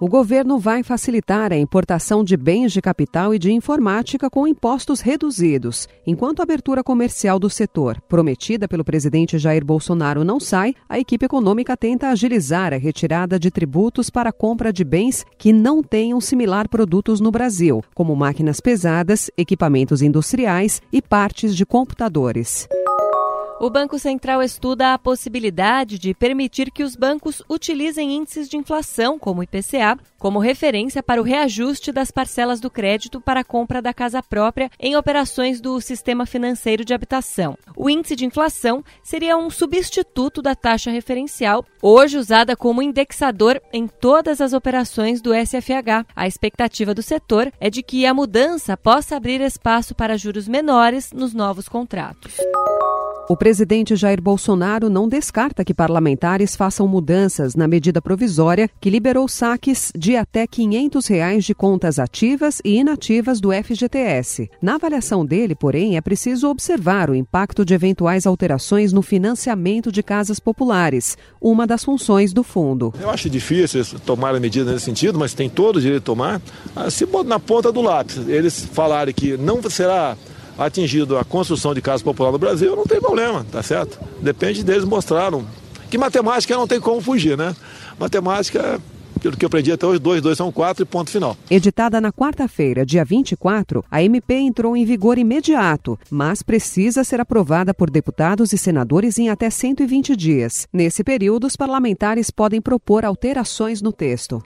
O governo vai facilitar a importação de bens de capital e de informática com impostos reduzidos. Enquanto a abertura comercial do setor, prometida pelo presidente Jair Bolsonaro, não sai, a equipe econômica tenta agilizar a retirada de tributos para a compra de bens que não tenham similar produtos no Brasil, como máquinas pesadas, equipamentos industriais e partes de computadores. O Banco Central estuda a possibilidade de permitir que os bancos utilizem índices de inflação, como o IPCA, como referência para o reajuste das parcelas do crédito para a compra da casa própria em operações do sistema financeiro de habitação. O índice de inflação seria um substituto da taxa referencial, hoje usada como indexador em todas as operações do SFH. A expectativa do setor é de que a mudança possa abrir espaço para juros menores nos novos contratos. O presidente Jair Bolsonaro não descarta que parlamentares façam mudanças na medida provisória que liberou saques de até 500 reais de contas ativas e inativas do FGTS. Na avaliação dele, porém, é preciso observar o impacto de eventuais alterações no financiamento de casas populares, uma das funções do fundo. Eu acho difícil tomar a medida nesse sentido, mas tem todo o direito de tomar. Ah, se na ponta do lápis eles falarem que não será atingido a construção de casa popular no Brasil, não tem problema, tá certo? Depende deles mostraram. Que matemática não tem como fugir, né? Matemática pelo que eu aprendi até hoje, 2, 2 são 4 e ponto final. Editada na quarta-feira, dia 24, a MP entrou em vigor imediato, mas precisa ser aprovada por deputados e senadores em até 120 dias. Nesse período, os parlamentares podem propor alterações no texto.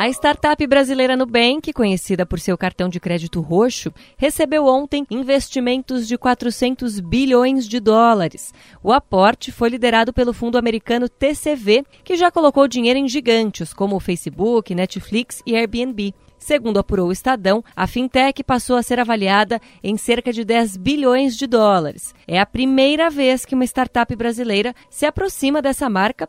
A startup brasileira Nubank, conhecida por seu cartão de crédito roxo, recebeu ontem investimentos de 400 bilhões de dólares. O aporte foi liderado pelo fundo americano TCV, que já colocou dinheiro em gigantes como o Facebook, Netflix e Airbnb. Segundo apurou o Estadão, a fintech passou a ser avaliada em cerca de 10 bilhões de dólares. É a primeira vez que uma startup brasileira se aproxima dessa marca